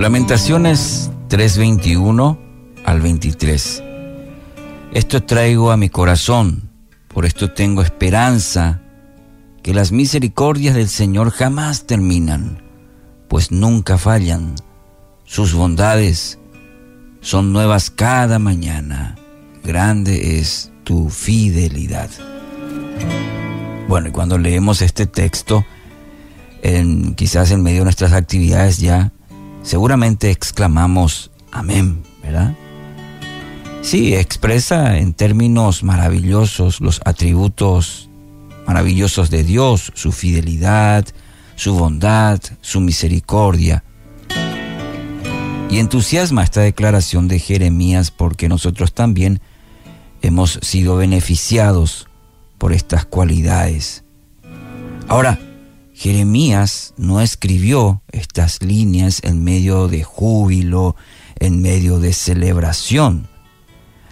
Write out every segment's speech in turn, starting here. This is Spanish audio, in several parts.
Lamentaciones 3:21 al 23. Esto traigo a mi corazón, por esto tengo esperanza, que las misericordias del Señor jamás terminan, pues nunca fallan. Sus bondades son nuevas cada mañana. Grande es tu fidelidad. Bueno, y cuando leemos este texto, en, quizás en medio de nuestras actividades ya seguramente exclamamos amén, ¿verdad? Sí, expresa en términos maravillosos los atributos maravillosos de Dios, su fidelidad, su bondad, su misericordia. Y entusiasma esta declaración de Jeremías porque nosotros también hemos sido beneficiados por estas cualidades. Ahora, Jeremías no escribió estas líneas en medio de júbilo, en medio de celebración.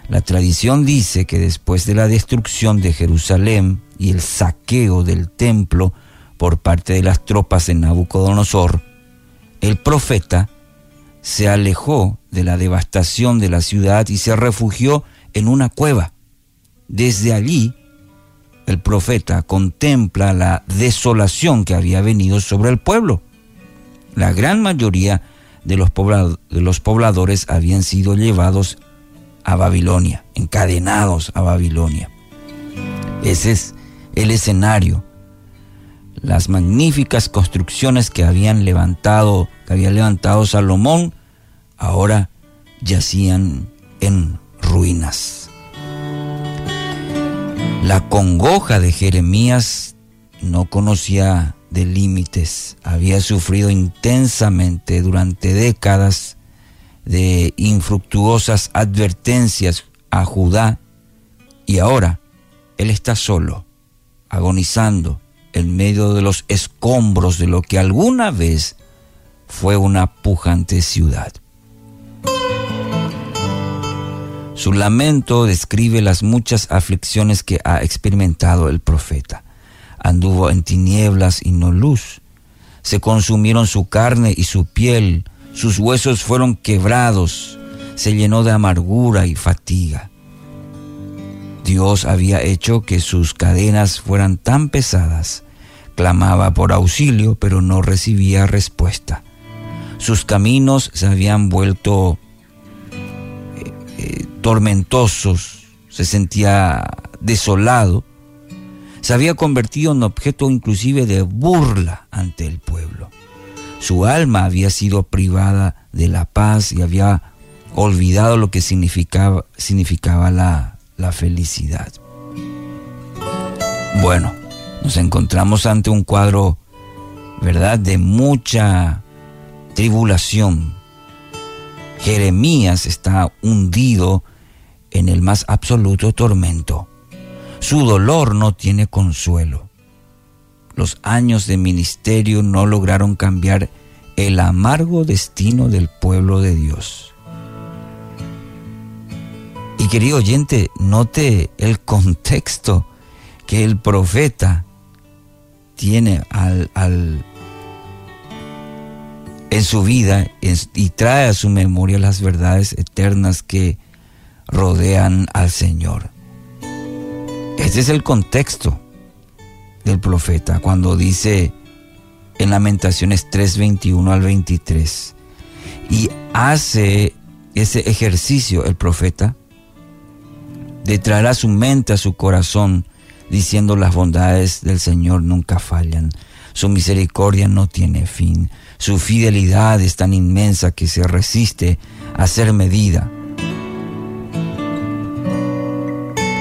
La tradición dice que después de la destrucción de Jerusalén y el saqueo del templo por parte de las tropas de Nabucodonosor, el profeta se alejó de la devastación de la ciudad y se refugió en una cueva. Desde allí el profeta contempla la desolación que había venido sobre el pueblo. La gran mayoría de los, de los pobladores habían sido llevados a Babilonia, encadenados a Babilonia. Ese es el escenario. Las magníficas construcciones que habían levantado, que había levantado Salomón, ahora yacían en ruinas. La congoja de Jeremías no conocía de límites, había sufrido intensamente durante décadas de infructuosas advertencias a Judá y ahora él está solo, agonizando en medio de los escombros de lo que alguna vez fue una pujante ciudad. Su lamento describe las muchas aflicciones que ha experimentado el profeta. Anduvo en tinieblas y no luz. Se consumieron su carne y su piel, sus huesos fueron quebrados, se llenó de amargura y fatiga. Dios había hecho que sus cadenas fueran tan pesadas. Clamaba por auxilio, pero no recibía respuesta. Sus caminos se habían vuelto tormentosos, se sentía desolado, se había convertido en objeto inclusive de burla ante el pueblo. Su alma había sido privada de la paz y había olvidado lo que significaba, significaba la, la felicidad. Bueno, nos encontramos ante un cuadro, ¿verdad?, de mucha tribulación. Jeremías está hundido en el más absoluto tormento. Su dolor no tiene consuelo. Los años de ministerio no lograron cambiar el amargo destino del pueblo de Dios. Y querido oyente, note el contexto que el profeta tiene al, en su vida y trae a su memoria las verdades eternas que rodean al Señor. Este es el contexto del profeta cuando dice en Lamentaciones 3:21 al 23 y hace ese ejercicio el profeta de traer a su mente, a su corazón, diciendo las bondades del Señor nunca fallan, su misericordia no tiene fin, su fidelidad es tan inmensa que se resiste a ser medida.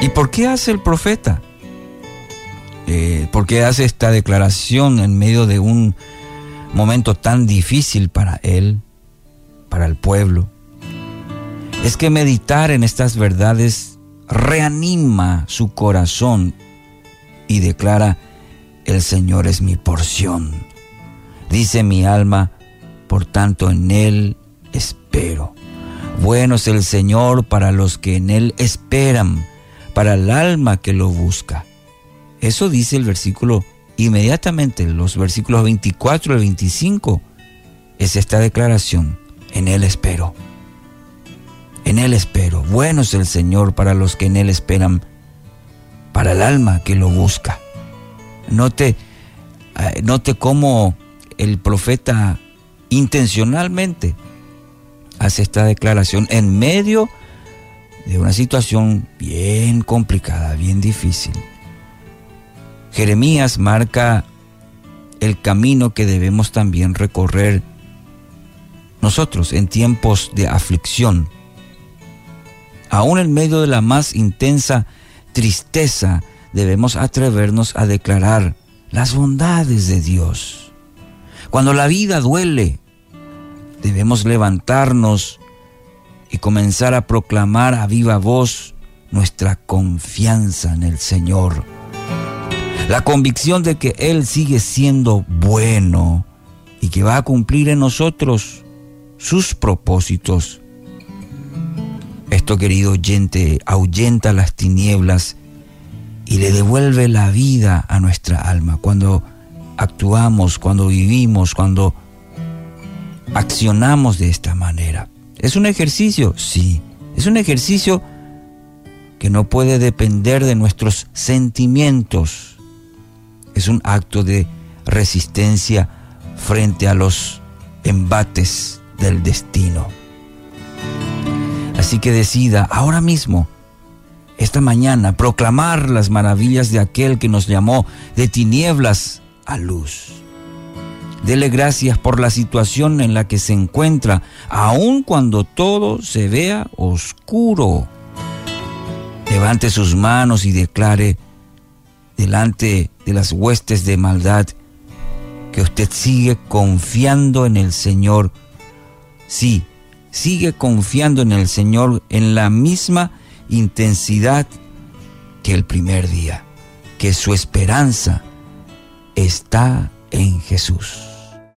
¿Y por qué hace el profeta? Eh, ¿Por qué hace esta declaración en medio de un momento tan difícil para él, para el pueblo? Es que meditar en estas verdades reanima su corazón y declara, el Señor es mi porción. Dice mi alma, por tanto en Él espero. Bueno es el Señor para los que en Él esperan para el alma que lo busca. Eso dice el versículo inmediatamente, los versículos 24 al 25, es esta declaración. En Él espero. En Él espero. Bueno es el Señor para los que en Él esperan, para el alma que lo busca. Note, eh, note cómo el profeta intencionalmente hace esta declaración en medio de una situación bien complicada, bien difícil. Jeremías marca el camino que debemos también recorrer nosotros en tiempos de aflicción. Aún en medio de la más intensa tristeza, debemos atrevernos a declarar las bondades de Dios. Cuando la vida duele, debemos levantarnos y comenzar a proclamar a viva voz nuestra confianza en el Señor. La convicción de que Él sigue siendo bueno y que va a cumplir en nosotros sus propósitos. Esto, querido oyente, ahuyenta las tinieblas y le devuelve la vida a nuestra alma. Cuando actuamos, cuando vivimos, cuando accionamos de esta manera. ¿Es un ejercicio? Sí. Es un ejercicio que no puede depender de nuestros sentimientos. Es un acto de resistencia frente a los embates del destino. Así que decida ahora mismo, esta mañana, proclamar las maravillas de aquel que nos llamó de tinieblas a luz. Dele gracias por la situación en la que se encuentra, aun cuando todo se vea oscuro. Levante sus manos y declare delante de las huestes de maldad que usted sigue confiando en el Señor. Sí, sigue confiando en el Señor en la misma intensidad que el primer día, que su esperanza está en Jesús.